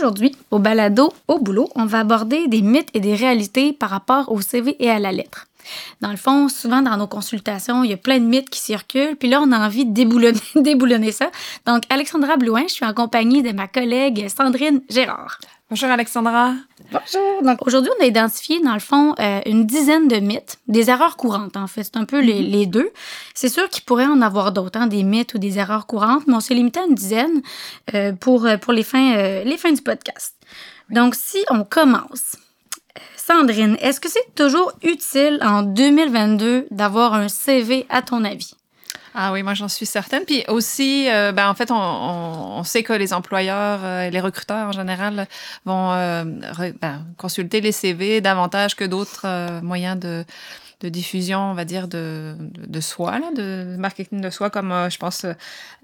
Aujourd'hui, au balado Au boulot, on va aborder des mythes et des réalités par rapport au CV et à la lettre. Dans le fond, souvent dans nos consultations, il y a plein de mythes qui circulent, puis là, on a envie de déboulonner, ça. Donc, Alexandra Blouin, je suis en compagnie de ma collègue Sandrine Gérard. Bonjour Alexandra. Bonjour. Donc aujourd'hui, on a identifié dans le fond euh, une dizaine de mythes, des erreurs courantes en fait. C'est un peu les, les deux. C'est sûr qu'il pourrait en avoir d'autres, hein, des mythes ou des erreurs courantes, mais on s'est limité à une dizaine euh, pour, euh, pour les, fins, euh, les fins du podcast. Donc si on commence, Sandrine, est-ce que c'est toujours utile en 2022 d'avoir un CV à ton avis? Ah oui, moi j'en suis certaine. Puis aussi, euh, ben, en fait, on, sait que les employeurs euh, et les recruteurs en général vont euh, ben, consulter les CV davantage que d'autres moyens de, de diffusion, on va dire, de, de, de soi, là, de marketing de soi, comme euh, je pense, euh,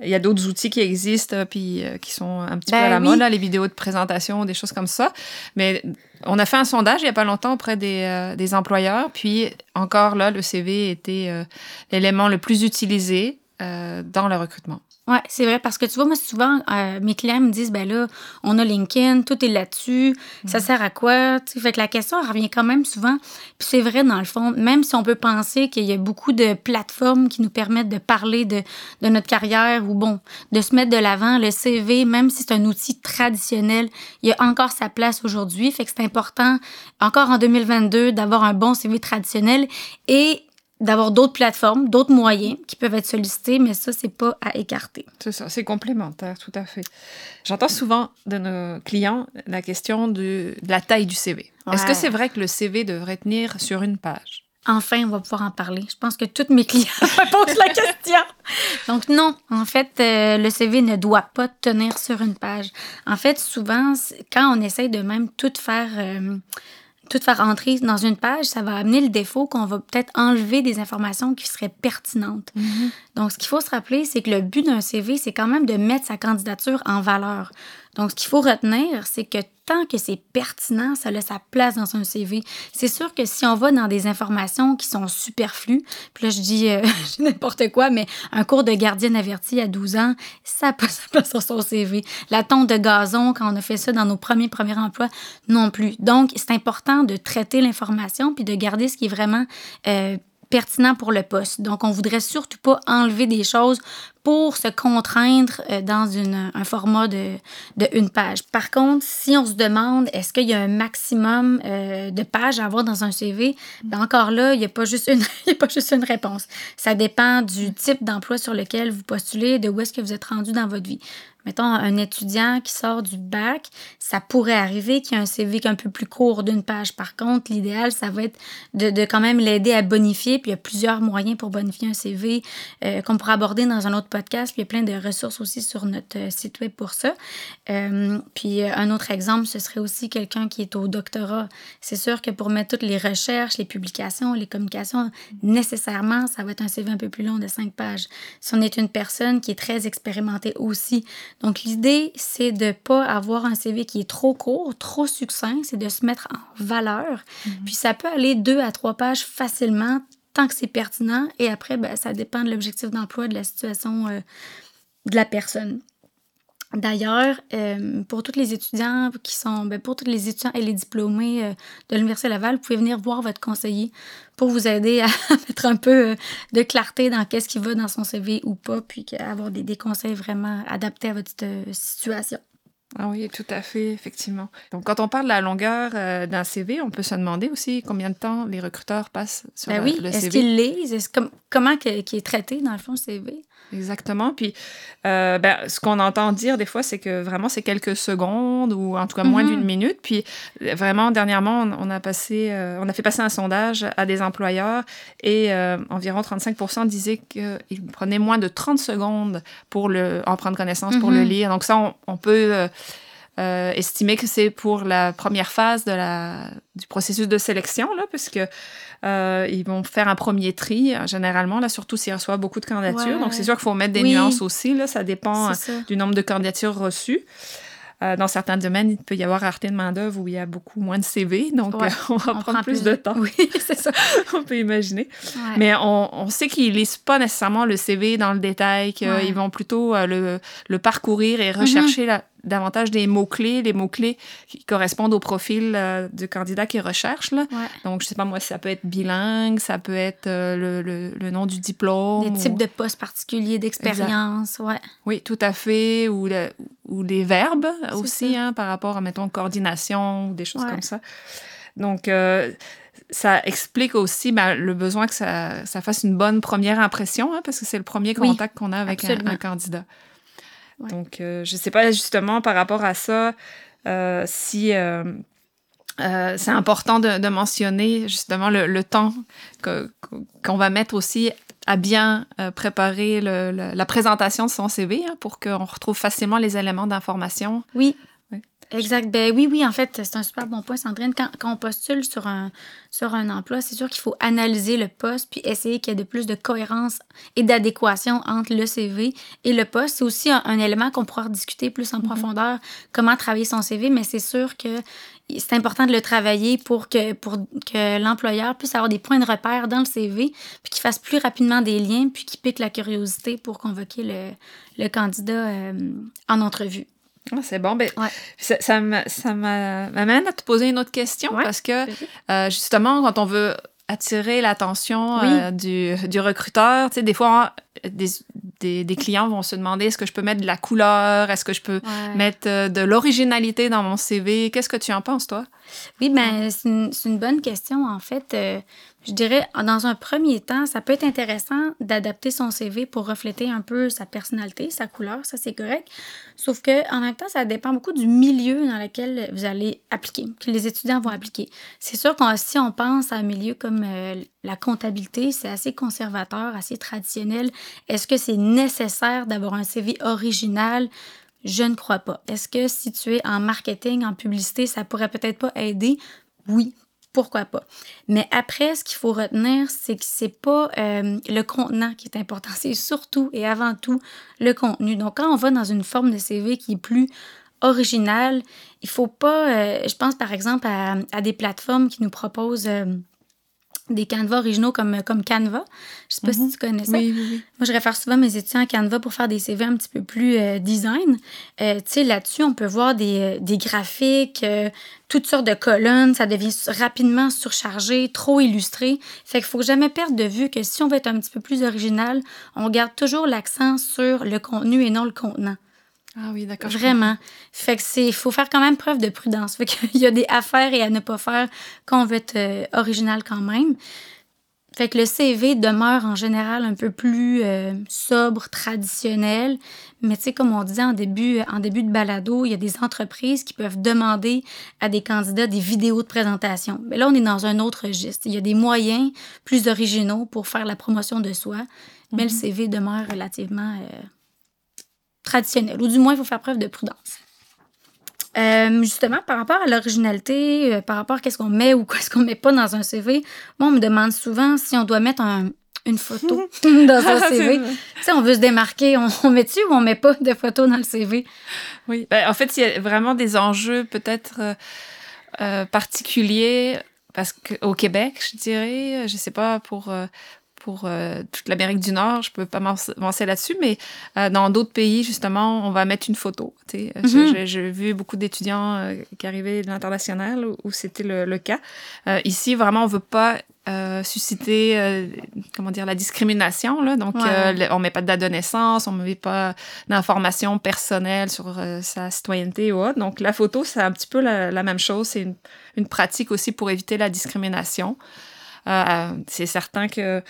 il y a d'autres outils qui existent, puis euh, qui sont un petit Ben peu à la oui. mode, là, les vidéos de présentation, des choses comme ça. Mais on a fait un sondage il n'y a pas longtemps auprès des, euh, des employeurs, puis encore là, le CV était euh, l'élément le plus utilisé euh, dans le recrutement. Ouais, c'est vrai parce que tu vois, moi, souvent, euh, mes clients me disent, ben là, on a LinkedIn, tout est là-dessus, ça sert à quoi? Tu sais, fait que la question elle revient quand même souvent. Puis c'est vrai, dans le fond, même si on peut penser qu'il y a beaucoup de plateformes qui nous permettent de parler de, de notre carrière ou bon, de se mettre de l'avant, le CV, même si c'est un outil traditionnel, il y a encore sa place aujourd'hui. Fait que c'est important, encore en 2022, d'avoir un bon CV traditionnel et d'avoir d'autres plateformes, d'autres moyens qui peuvent être sollicités, mais ça, c'est pas à écarter. C'est ça, c'est complémentaire, tout à fait. J'entends souvent de nos clients la question de, de la taille du CV. Est-ce que c'est vrai que le CV devrait tenir sur une page? Enfin, on va pouvoir en parler. Je pense que tous mes clients me posent la question. Donc non, en fait, euh, le CV ne doit pas tenir sur une page. En fait, souvent, quand on essaye de même tout faire... euh, tout faire entrer dans une page, ça va amener le défaut qu'on va peut-être enlever des informations qui seraient pertinentes. Donc, ce qu'il faut se rappeler, c'est que le but d'un CV, c'est quand même de mettre sa candidature en valeur. Donc, ce qu'il faut retenir, c'est que tant que c'est pertinent, ça a sa place dans un CV. C'est sûr que si on va dans des informations qui sont superflues, puis là, je dis, euh, n'importe quoi, mais un cours de gardienne avertie à 12 ans, ça n'a pas sa place sur son CV. La tonte de gazon, quand on a fait ça dans nos premiers premiers emplois, non plus. Donc, c'est important de traiter l'information puis de garder ce qui est vraiment euh, pertinent pour le poste. Donc, on voudrait surtout pas enlever des choses pour se contraindre euh, dans un format de, une page. Par contre, si on se demande est-ce qu'il y a un maximum euh, de pages à avoir dans un CV, ben encore là, il n'y a, pas juste une- il y a pas juste une réponse. Ça dépend du type d'emploi sur lequel vous postulez, de où est-ce que vous êtes rendu dans votre vie. Mettons, un étudiant qui sort du bac, ça pourrait arriver qu'il y ait un CV qui est un peu plus court d'une page. Par contre, l'idéal, ça va être de, de quand même l'aider à bonifier. Puis il y a plusieurs moyens pour bonifier un CV euh, qu'on pourra aborder dans un autre podcast. Puis il y a plein de ressources aussi sur notre euh, site web pour ça. Euh, puis euh, un autre exemple, ce serait aussi quelqu'un qui est au doctorat. C'est sûr que pour mettre toutes les recherches, les publications, les communications, nécessairement, ça va être un CV un peu plus long de cinq pages. Si on est une personne qui est très expérimentée aussi. Donc l'idée, c'est de pas avoir un CV qui est trop court, trop succinct, c'est de se mettre en valeur. Puis ça peut aller deux à trois pages facilement tant que c'est pertinent. Et après, ben, ça dépend de l'objectif d'emploi, de la situation euh, de la personne. D'ailleurs, euh, pour tous les étudiants qui sont, ben, pour tous les étudiants et les diplômés euh, de l'Université Laval, vous pouvez venir voir votre conseiller pour vous aider à mettre un peu de clarté dans qu'est-ce qui va dans son CV ou pas, puis avoir des, conseils vraiment adaptés à votre situation. Ah oui, tout à fait, effectivement. Donc, quand on parle de la longueur euh, d'un CV, on peut se demander aussi combien de temps les recruteurs passent sur Ben le, oui, le est-ce CV. qu'ils lisent? Est-ce comme, comment qui est traité dans le fond le CV? Exactement. Puis, euh, ben, ce qu'on entend dire des fois, c'est que vraiment, c'est quelques secondes ou en tout cas moins Mhm. d'une minute. Puis, euh, vraiment, dernièrement, on, a passé, euh, on a fait passer un sondage à des employeurs et euh, environ 35% disaient qu'ils prenaient moins de 30 secondes pour le, en prendre connaissance, pour le Mhm. lire. Donc, ça, on, on peut. Euh, euh, estimer que c'est pour la première phase de la, du processus de sélection, là, puisque euh, ils vont faire un premier tri, généralement, là, surtout s'ils reçoivent beaucoup de candidatures. Donc, c'est sûr qu'il faut mettre des nuances aussi. Là, ça dépend du nombre de candidatures reçues. Euh, dans certains domaines, il peut y avoir rareté de main-d'œuvre où il y a beaucoup moins de CV, donc euh, on va prendre plus, de, temps. Oui, c'est ça. on peut imaginer. Mais on, on sait qu'ils lisent pas nécessairement le CV dans le détail, qu'ils vont plutôt euh, le, le, parcourir et rechercher mm-hmm. la, davantage des mots-clés, les mots-clés qui correspondent au profil euh, du candidat qui recherche. Là. Donc, je sais pas moi, ça peut être bilingue, ça peut être euh, le, le, nom du diplôme. Des types de postes particuliers, d'expérience, ouais. Oui, tout à fait. Ou, le, ou les verbes aussi, hein, par rapport à, mettons, coordination ou des choses comme ça. Donc, euh, ça explique aussi ben, le besoin que ça, ça, fasse une bonne première impression, hein, parce que c'est le premier contact qu'on a avec un, candidat. Donc, euh, je ne sais pas justement par rapport à ça euh, si euh, c'est important de, mentionner justement le, temps qu'on va mettre aussi à bien préparer la présentation de son CV hein, pour qu'on retrouve facilement les éléments d'information. Oui, Exact. Ben oui, oui, en fait, c'est un super bon point, Sandrine. Quand, quand on postule sur un, sur un emploi, c'est sûr qu'il faut analyser le poste puis essayer qu'il y ait de plus de cohérence et d'adéquation entre le CV et le poste. C'est aussi un, élément qu'on pourra discuter plus en mm-hmm. profondeur, comment travailler son CV, mais c'est sûr que c'est important de le travailler pour que, pour que l'employeur puisse avoir des points de repère dans le CV, puis qu'il fasse plus rapidement des liens, puis qu'il pique la curiosité pour convoquer le, le candidat euh, en entrevue. Ah, c'est bon. Ben, Ça, ça m'amène à te poser une autre question parce que euh, justement, quand on veut attirer l'attention euh, du, du, recruteur, tu sais, des fois, des, des, des, clients vont se demander est-ce que je peux mettre de la couleur, est-ce que je peux mettre euh, de l'originalité dans mon CV. Qu'est-ce que tu en penses, toi? Oui, ben, c'est une, une, bonne question, en fait. Je dirais, dans un premier temps, ça peut être intéressant d'adapter son CV pour refléter un peu sa personnalité, sa couleur, ça c'est correct. Sauf que en même temps, ça dépend beaucoup du milieu dans lequel vous allez appliquer, que les étudiants vont appliquer. C'est sûr que si on pense à un milieu comme euh, la comptabilité, c'est assez conservateur, assez traditionnel. Est-ce que c'est nécessaire d'avoir un CV original? Je ne crois pas. Est-ce que si tu es en marketing, en publicité, ça pourrait peut-être pas aider? Oui, pourquoi pas. Mais après, ce qu'il faut retenir, c'est que c'est pas euh, le contenant qui est important, c'est surtout et avant tout le contenu. Donc, quand on va dans une forme de CV qui est plus originale, il faut pas, euh, je pense par exemple à, des plateformes qui nous proposent euh, des canevas originaux comme, comme Canva. Je sais pas si mhm. tu connais ça. Oui, oui, Moi, je réfère souvent mes étudiants à Canva pour faire des CV un petit peu plus euh, design. Euh, tu sais, là-dessus, on peut voir des, euh, des graphiques, toutes sortes de colonnes. Ça devient rapidement surchargé, trop illustré. Fait qu'il faut jamais perdre de vue que si on veut être un petit peu plus original, on garde toujours l'accent sur le contenu et non le contenant. Ah oui, d'accord. Vraiment. Fait que c'est, faut faire quand même preuve de prudence. Fait qu'il y a des affaires et à ne pas faire quand on veut être euh, original quand même. Fait que le CV demeure en général un peu plus euh, sobre, traditionnel. Mais tu sais, comme on disait en début, en début de balado, il y a des entreprises qui peuvent demander à des candidats des vidéos de présentation. Mais là, on est dans un autre registre. Il y a des moyens plus originaux pour faire la promotion de soi. Mais le mhm. CV demeure relativement euh, traditionnel, ou du moins, il faut faire preuve de prudence. Euh, justement, par rapport à l'originalité, euh, par rapport à qu'est-ce qu'on met ou qu'est-ce qu'on met pas dans un CV, moi, on me demande souvent si on doit mettre une photo dans un CV. tu sais, on veut se démarquer, on, met dessus ou on met pas de photo dans le CV? Oui, ben, en fait, il y a vraiment des enjeux peut-être euh, particuliers parce qu'au Québec, je dirais, je sais pas pour pour euh, toute l'Amérique du Nord, je peux pas m'avancer là-dessus, mais euh, dans d'autres pays, justement, on va mettre une photo. Euh, mhm. J'ai vu beaucoup d'étudiants qui arrivaient de l'international où, c'était le, cas. ici, vraiment, on veut pas susciter, comment dire, la discrimination. Là. Donc, on met pas de date de naissance, on met pas d'informations personnelles sur sa citoyenneté ou autre. Donc, la photo, c'est un petit peu la, même chose. C'est une, une, pratique aussi pour éviter la discrimination. c'est certain que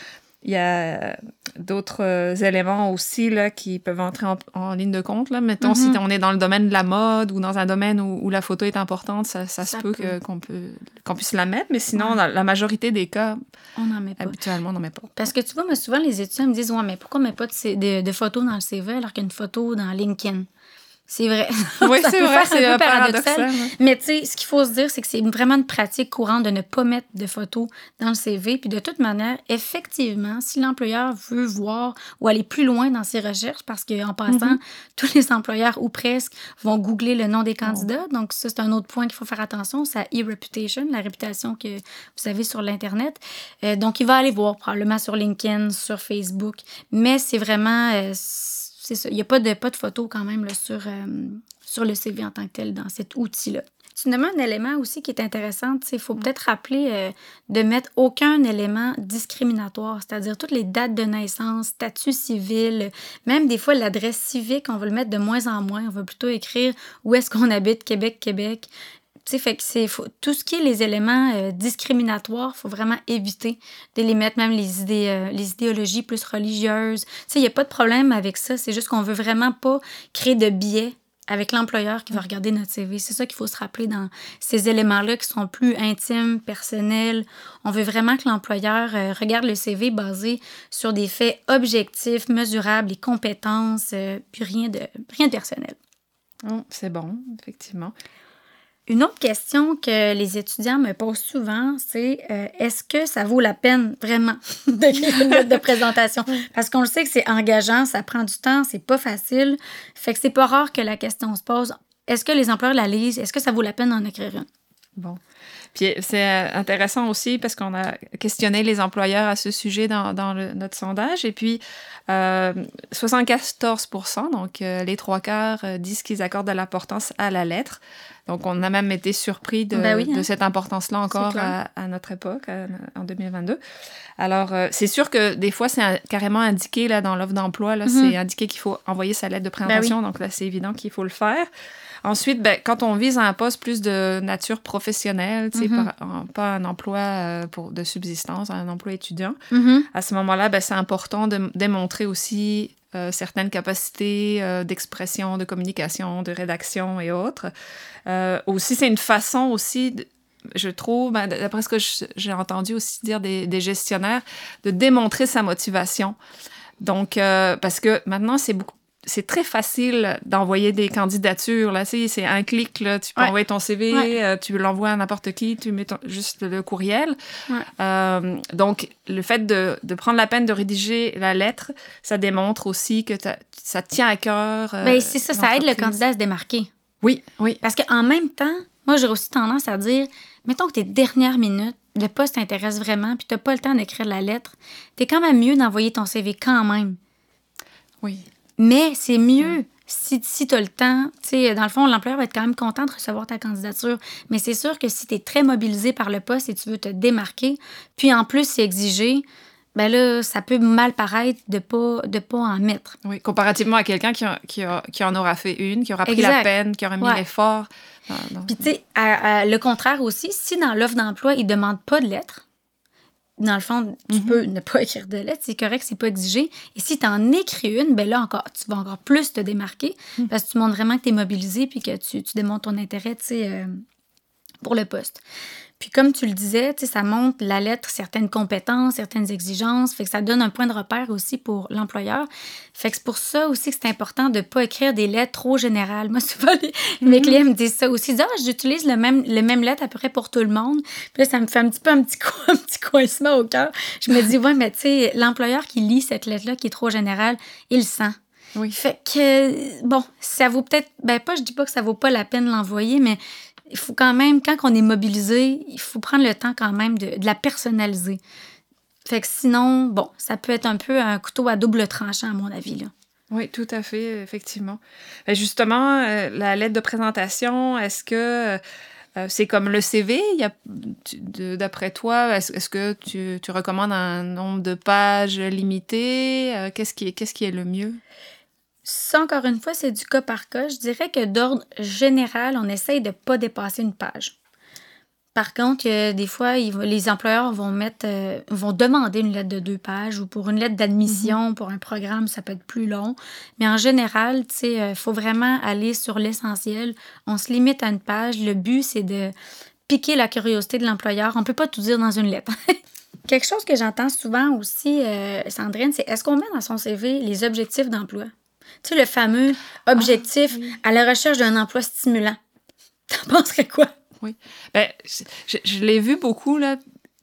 il y a d'autres euh, éléments aussi là, qui peuvent entrer en, ligne de compte. Là. Mettons, si mm-hmm. on est dans le domaine de la mode ou dans un domaine où, la photo est importante, ça, se peut, qu'on puisse la mettre. Mais sinon, dans la majorité des cas, on n'en met pas. habituellement, on n'en met pas. Parce que tu vois, mais souvent, les étudiants me disent Ouais, mais pourquoi on met pas de, de, photos dans le CV alors qu'il y a une photo dans LinkedIn C'est vrai. Oui, c'est vrai, c'est un euh, peu paradoxal. paradoxal. hein. Mais tu sais, ce qu'il faut se dire, c'est que c'est vraiment une pratique courante de ne pas mettre de photos dans le CV. Puis de toute manière, effectivement, si l'employeur veut voir ou aller plus loin dans ses recherches, parce qu'en passant, Mhm. tous les employeurs ou presque vont googler le nom des Oh. candidats. Donc ça, c'est un autre point qu'il faut faire attention, c'est la e-reputation, la réputation que vous avez sur l'Internet. Euh, donc il va aller voir probablement sur LinkedIn, sur Facebook. Mais c'est vraiment... euh, c'est ça. Il n'y a pas de, pas de photos quand même là, sur, euh, sur le CV en tant que tel dans cet outil-là. Tu nommes un élément aussi qui est intéressant. Il faut peut-être rappeler euh, de mettre aucun élément discriminatoire, c'est-à-dire toutes les dates de naissance, statut civil, même des fois l'adresse civique, on va le mettre de moins en moins. On va plutôt écrire où est-ce qu'on habite, Québec, Québec. Tu sais, fait que c'est faut- tout ce qui est les éléments euh, discriminatoires, il faut vraiment éviter de les mettre, même les idées, euh, les idéologies plus religieuses. Tu sais, il n'y a pas de problème avec ça. C'est juste qu'on veut vraiment pas créer de biais avec l'employeur qui va regarder notre CV. C'est ça qu'il faut se rappeler dans ces éléments-là qui sont plus intimes, personnels. On veut vraiment que l'employeur euh, regarde le CV basé sur des faits objectifs, mesurables, les compétences, euh, puis rien de, rien de personnel. Oh, c'est bon, effectivement. Une autre question que les étudiants me posent souvent, c'est euh, est-ce que ça vaut la peine vraiment d'écrire une lettre de présentation? Parce qu'on le sait que c'est engageant, ça prend du temps, c'est pas facile. Fait que c'est pas rare que la question se pose est-ce que les employeurs la lisent? Est-ce que ça vaut la peine d'en écrire une? Bon. Puis c'est euh, intéressant aussi parce qu'on a questionné les employeurs à ce sujet dans, dans le- notre sondage. Et puis, euh, 74 donc euh, les trois quarts, euh, disent qu'ils accordent de l'importance à la lettre. Donc, on a même été surpris de, Ben oui, hein. de cette importance-là encore à, à notre époque, à- en 2022. Alors, euh, c'est sûr que des fois, c'est carrément indiqué là, dans l'offre d'emploi. là, Mhm. C'est indiqué qu'il faut envoyer sa lettre de présentation. Donc, là, c'est évident qu'il faut le faire. Ensuite, ben, quand on vise un poste plus de nature professionnelle, par- en- pas un emploi euh, pour, de subsistance, un emploi étudiant, Mhm. à ce moment-là, ben, c'est important de démontrer aussi euh, certaines capacités euh, d'expression, de communication, de rédaction et autres. Euh, aussi, c'est une façon aussi, de- je trouve, ben, d'après ce que j'ai entendu aussi dire des, des gestionnaires, de démontrer sa motivation. Donc, euh, parce que maintenant, c'est beaucoup c'est très facile d'envoyer des candidatures. Là, c'est un clic, là, tu peux Ouais. envoyer ton CV, Ouais. euh, tu l'envoies à n'importe qui, tu mets ton- juste le courriel. Ouais. Euh, donc, le fait de, de prendre la peine de rédiger la lettre, ça démontre aussi que ça tient à cœur. euh, Ben, c'est ça, ça aide le candidat à se démarquer. Oui, oui. Parce qu'en même temps, moi, j'ai aussi tendance à dire, mettons que tes dernières minutes, le poste t'intéresse vraiment, puis t'as pas le temps d'écrire la lettre, t'es quand même mieux d'envoyer ton CV quand même. Oui. Mais c'est mieux si, si tu as le temps. Tu sais, dans le fond, l'employeur va être quand même content de recevoir ta candidature. Mais c'est sûr que si tu es très mobilisé par le poste et tu veux te démarquer, puis en plus, c'est exigé, ben là, ça peut mal paraître de pas, de pas en mettre. Oui, comparativement à quelqu'un qui, a- qui, a- qui en aura fait une, qui aura pris Exact. la peine, qui aura mis Ouais. l'effort. dans- Puis, tu sais, le contraire aussi, si dans l'offre d'emploi, ils ne demandent pas de lettres, dans le fond, tu Mhm. peux ne pas écrire de lettres, c'est correct, c'est pas exigé. Et si tu en écris une, ben là, encore, tu vas encore plus te démarquer Mhm. parce que tu montres vraiment que tu es mobilisé puis que tu, tu démontres ton intérêt, tu sais, euh, pour le poste. Puis comme tu le disais, tu sais, ça montre la lettre certaines compétences, certaines exigences, fait que ça donne un point de repère aussi pour l'employeur. Fait que c'est pour ça aussi que c'est important de ne pas écrire des lettres trop générales. Moi, souvent, les- mes clients me disent ça aussi. Ils disent, ah, j'utilise le même, les mêmes lettres à peu près pour tout le monde. Puis là, ça me fait un petit peu un petit, co- un petit coincement au cœur. Je me dis, ouais, mais tu sais, l'employeur qui lit cette lettre-là, qui est trop générale, il le sent. Oui. Fait que, bon, ça vaut peut-être, ben pas, je dis pas que ça vaut pas la peine de l'envoyer, mais il faut quand même, quand on est mobilisé, il faut prendre le temps quand même de, la personnaliser. Fait que sinon, bon, ça peut être un peu un couteau à double tranchant, à mon avis. Oui, tout à fait, effectivement. Ben, justement, euh, la lettre de présentation, est-ce que euh, c'est comme le CV? D'après toi, est-ce, que tu, recommandes un nombre de pages limité? Euh, qu'est-ce qui est le mieux? Ça, encore une fois, c'est du cas par cas. Je dirais que d'ordre général, on essaye de ne pas dépasser une page. Par contre, euh, des fois, ils les employeurs vont mettre, euh, vont demander une lettre de deux pages ou pour une lettre d'admission, pour un programme, ça peut être plus long. Mais en général, tu sais, il faut vraiment aller sur l'essentiel. On se limite à une page. Le but, c'est de piquer la curiosité de l'employeur. On peut pas tout dire dans une lettre. Quelque chose que j'entends souvent aussi, euh, Sandrine, c'est est-ce qu'on met dans son CV les objectifs d'emploi? Tu sais, le fameux objectif Ah, oui. à la recherche d'un emploi stimulant. T'en penserais quoi? Ben, je, je- je l'ai vu beaucoup, là,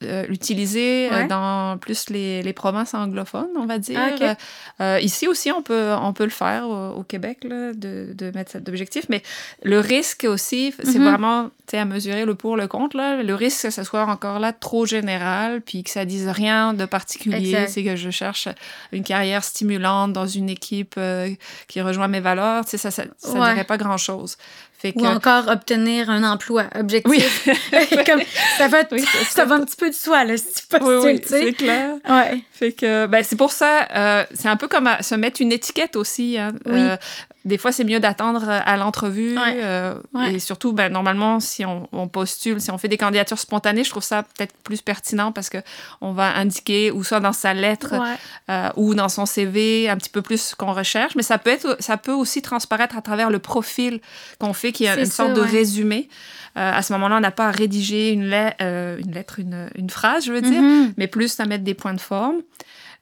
euh, l'utiliser euh, Ouais. dans plus les, les provinces anglophones, on va dire. Ah. Euh, ici aussi, on peut, on peut le faire au, au Québec, là, de, de mettre cet objectif. Mais le risque aussi, c'est Mhm. vraiment tu sais, à mesurer le pour, le contre. Là. Le risque, que ce soit encore là trop général, puis que ça dise rien de particulier. C'est que je cherche une carrière stimulante dans une équipe euh, qui rejoint mes valeurs. Ça ne ça, ça Ouais. dirait pas grand-chose. Fait que... Ou encore obtenir un emploi. Objectif. Oui, Comme, ça, va, Oui, ça va un petit peu de soi, là, si tu postules, oui, oui, c'est clair. Ouais. Fait que, ben, c'est pour ça, euh, c'est un peu comme à se mettre une étiquette aussi. hein. Oui. Euh, des fois, c'est mieux d'attendre à l'entrevue. Ouais. euh, Ouais. Et surtout, ben, normalement, si on, on postule, si on fait des candidatures spontanées, je trouve ça peut-être plus pertinent parce que on va indiquer, ou soit dans sa lettre Ouais. euh, ou dans son CV, un petit peu plus ce qu'on recherche. Mais ça peut, être, ça peut aussi transparaître à travers le profil qu'on fait, qui est une ça, sorte de résumé. Euh, à ce moment-là, on n'a pas à rédiger une, euh, lettre, une, une phrase, je veux dire Mhm. mais plus à mettre des points de forme.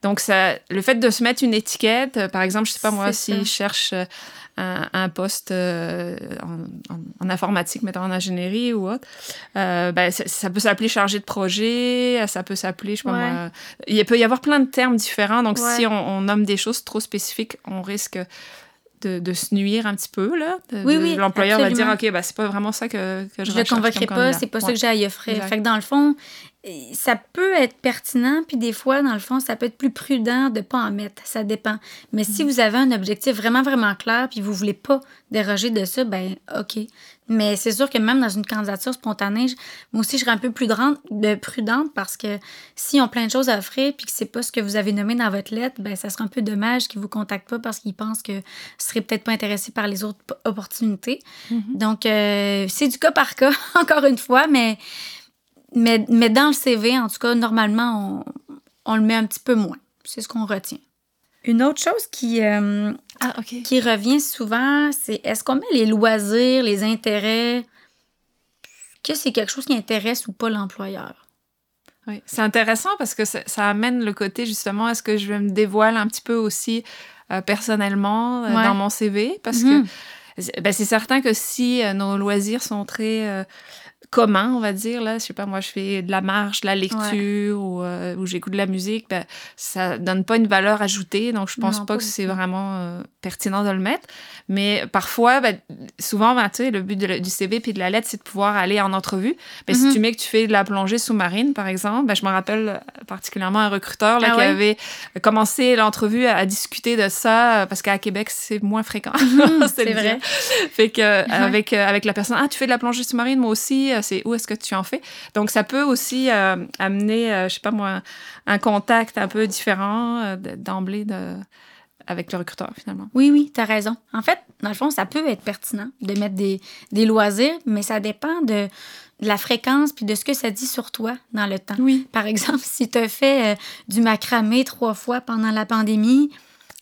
Donc, ça, le fait de se mettre une étiquette, euh, par exemple, je sais pas moi, si ça. je cherche un, un poste euh, en, en- en informatique, mettons en ingénierie ou autre, euh, ben, ça, ça peut s'appeler chargé de projet, ça peut s'appeler, je sais pas Ouais. moi, il peut y avoir plein de termes différents. Donc, Ouais. si on, on nomme des choses trop spécifiques, on risque de, de se nuire un petit peu, là. De- Oui, oui, L'employeur va dire. OK, ben, c'est pas vraiment ça que, que je Je le recherche comme convoquerai pas, c'est pas ça Ouais. que j'ai à y offrir. Exact. Fait que dans le fond, ça peut être pertinent, puis des fois, dans le fond, ça peut être plus prudent de pas en mettre. Ça dépend. Mais si vous avez un objectif vraiment, vraiment clair, puis vous voulez pas déroger de ça, ben OK. Mais c'est sûr que même dans une candidature spontanée, moi aussi, je serais un peu plus grande- de prudente parce que si on plein de choses à offrir puis que c'est pas ce que vous avez nommé dans votre lettre, ben ça serait un peu dommage qu'ils vous contactent pas parce qu'ils pensent que vous serez peut-être pas intéressé par les autres opportunités. Mhm. Donc, euh, c'est du cas par cas, encore une fois, mais, mais, mais dans le CV, en tout cas, normalement, on, on le met un petit peu moins. C'est ce qu'on retient. Une autre chose qui, euh, Ah, qui revient souvent, c'est est-ce qu'on met les loisirs, les intérêts, que c'est quelque chose qui intéresse ou pas l'employeur? Oui, c'est intéressant parce que ça, ça amène le côté justement, est-ce que je me dévoile un petit peu aussi euh, personnellement euh, Ouais. dans mon CV? Parce Mhm. que c'est- ben, c'est certain que si nos loisirs sont très communs, on va dire, là, je sais pas, moi je fais de la marche, de la lecture ou, euh, ou j'écoute de la musique, ben, ça donne pas une valeur ajoutée, donc je pense Non, pas pas que c'est vraiment euh, pertinent de le mettre. Mais parfois, ben, souvent, ben, tu sais, le but de du CV puis de la lettre, c'est de pouvoir aller en entrevue. Ben, Mhm. Si tu mets que tu fais de la plongée sous-marine, par exemple, ben, je me rappelle euh, particulièrement un recruteur là, Ah qui ouais? avait commencé l'entrevue à, à discuter de ça, parce qu'à Québec, c'est moins fréquent. Mhm, C'est vrai. Fait que, avec, avec la personne, ah, tu fais de la plongée sous-marine, moi aussi, c'est où est-ce que tu en fais? Donc, ça peut aussi euh, amener, euh, je sais pas moi, un contact un peu différent euh, d'emblée de, avec le recruteur, finalement. Oui, oui, tu as raison. En fait, dans le fond, ça peut être pertinent de mettre des, des loisirs, mais ça dépend de, de la fréquence puis de ce que ça dit sur toi dans le temps. Oui. Par exemple, si tu as fait euh, du macramé trois fois pendant la pandémie,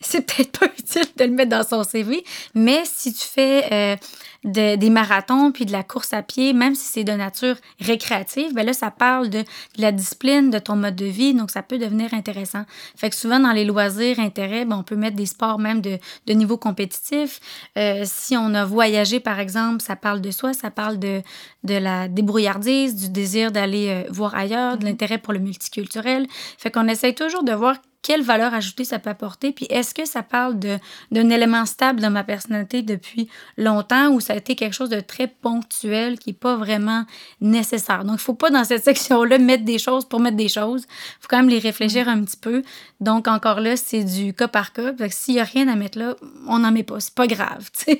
c'est peut-être pas utile de le mettre dans son CV, mais si tu fais euh, de- des marathons puis de la course à pied, même si c'est de nature récréative, ben là, ça parle de, de la discipline, de ton mode de vie, donc ça peut devenir intéressant. Fait que souvent, dans les loisirs, intérêts, ben, on peut mettre des sports même de, de niveau compétitif. Euh, si on a voyagé, par exemple, ça parle de soi, ça parle de, de la débrouillardise, du désir d'aller euh, voir ailleurs, de l'intérêt pour le multiculturel. Fait qu'on essaye toujours de voir quelle valeur ajoutée ça peut apporter, puis est-ce que ça parle d'un élément stable dans ma personnalité depuis longtemps ou ça a été quelque chose de très ponctuel qui n'est pas vraiment nécessaire? Donc, il ne faut pas dans cette section-là mettre des choses pour mettre des choses. Il faut quand même les réfléchir un petit peu. Donc, encore là, c'est du cas par cas. S'il n'y a rien à mettre là, on n'en met pas. C'est pas grave.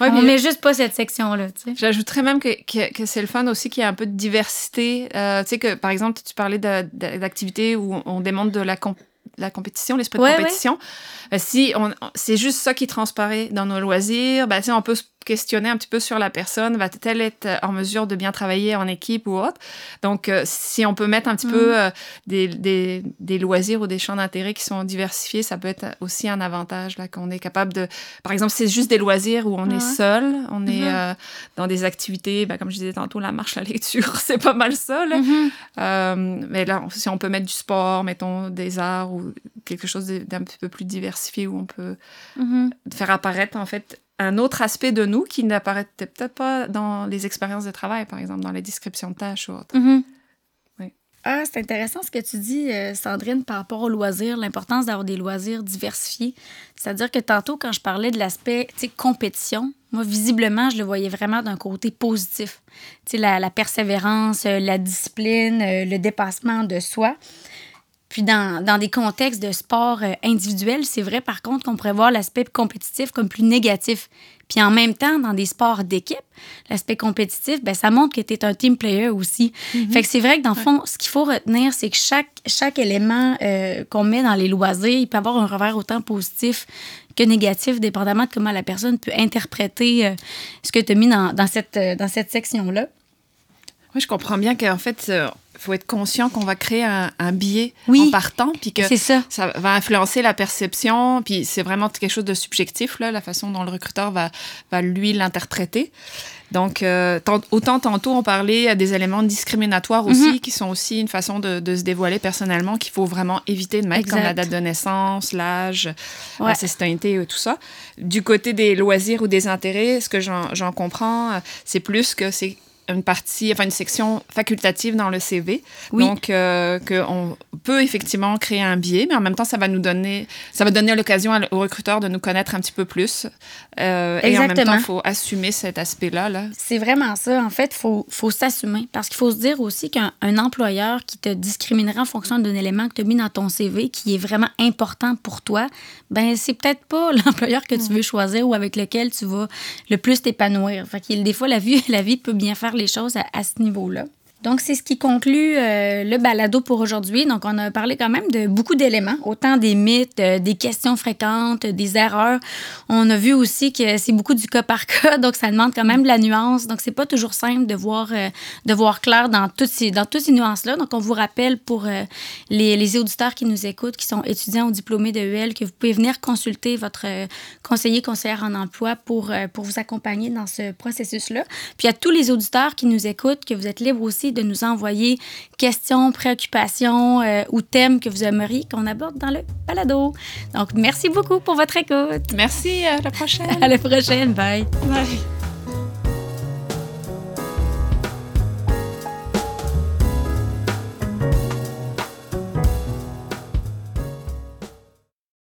Ouais, on mais- met juste pas cette section-là. J'ajouterais même que, que, que c'est le fun aussi qu'il y ait un peu de diversité. Euh, tu sais que, par exemple, tu parlais d'activités où on démontre de la, comp- la compétition, l'esprit Ouais, de compétition. Euh, si on, c'est juste ça qui transparaît dans nos loisirs, ben, on peut se questionner un petit peu sur la personne. Va-t-elle être en mesure de bien travailler en équipe ou autre? Donc, euh, si on peut mettre un petit peu mm. euh, des, des, des, loisirs ou des champs d'intérêt qui sont diversifiés, ça peut être aussi un avantage, là, qu'on est capable de... Par exemple, c'est juste des loisirs où on est seul, on est mm-hmm. euh, dans des activités, ben, comme je disais tantôt, la marche, la lecture, c'est pas mal ça, là. Mm-hmm. mais là, si on peut mettre du sport, mettons des arts ou quelque chose d'un petit peu plus diversifié où on peut mm-hmm. faire apparaître, en fait, un autre aspect de nous qui n'apparaît peut-être pas dans les expériences de travail, par exemple, dans les descriptions de tâches ou autres. Mm-hmm. Ah, c'est intéressant ce que tu dis, euh, Sandrine, par rapport aux loisirs, l'importance d'avoir des loisirs diversifiés. C'est-à-dire que tantôt, quand je parlais de l'aspect compétition, moi, visiblement, je le voyais vraiment d'un côté positif. La, la persévérance, euh, la discipline, euh, le dépassement de soi. Puis dans, dans, des contextes de sport euh, individuel, c'est vrai par contre qu'on pourrait voir l'aspect compétitif comme plus négatif. Puis en même temps, dans des sports d'équipe, l'aspect compétitif, ben, ça montre que tu es un team player aussi. Mm-hmm. Fait que c'est vrai que dans le fond, ce qu'il faut retenir, c'est que chaque, chaque élément euh, qu'on met dans les loisirs, il peut avoir un revers autant positif que négatif, dépendamment de comment la personne peut interpréter euh, ce que tu as mis dans, dans cette, dans cette section-là. Oui, je comprends bien qu'en fait, faut être conscient qu'on va créer un, biais en partant, puis que ça. ça. va influencer la perception, puis c'est vraiment quelque chose de subjectif, là, la façon dont le recruteur va, va lui l'interpréter. Donc, euh, autant tantôt, on parlait des éléments discriminatoires aussi, mhm. qui sont aussi une façon de, de se dévoiler personnellement, qu'il faut vraiment éviter de mettre, comme la date de naissance, l'âge, la citoyenneté, tout ça. Du côté des loisirs ou des intérêts, ce que j'en comprends, euh, c'est plus que c'est une partie, enfin une section facultative dans le CV. Donc, euh, qu'on peut effectivement créer un biais, mais en même temps, ça va nous donner, ça va donner l'occasion aux recruteurs de nous connaître un petit peu plus. Euh, et en même temps, il faut assumer cet aspect-là. -là, C'est vraiment ça. En fait, il faut, faut s'assumer. Parce qu'il faut se dire aussi qu'un employeur qui te discriminerait en fonction d'un élément que tu as mis dans ton CV qui est vraiment important pour toi, ben c'est peut-être pas l'employeur que tu veux choisir ou avec lequel tu vas le plus t'épanouir. Fait qu'il des fois, la vie, la vie peut bien faire les choses à, ce niveau-là. Donc, c'est ce qui conclut euh, le balado pour aujourd'hui. Donc, on a parlé quand même de beaucoup d'éléments, autant des mythes, euh, des questions fréquentes, des erreurs. On a vu aussi que c'est beaucoup du cas par cas, donc ça demande quand même de la nuance. Donc, c'est pas toujours simple de voir, euh, de voir clair dans toutes ces, ces nuances-là. Donc, on vous rappelle pour les, les, auditeurs qui nous écoutent, qui sont étudiants ou diplômés de UL, que vous pouvez venir consulter votre conseiller, conseillère en emploi pour, pour vous accompagner dans ce processus-là. Puis, à tous les auditeurs qui nous écoutent, que vous êtes libres aussi de nous envoyer questions, préoccupations euh, ou thèmes que vous aimeriez qu'on aborde dans le balado. Donc, merci beaucoup pour votre écoute. Merci, à la prochaine. à la prochaine, bye. Bye.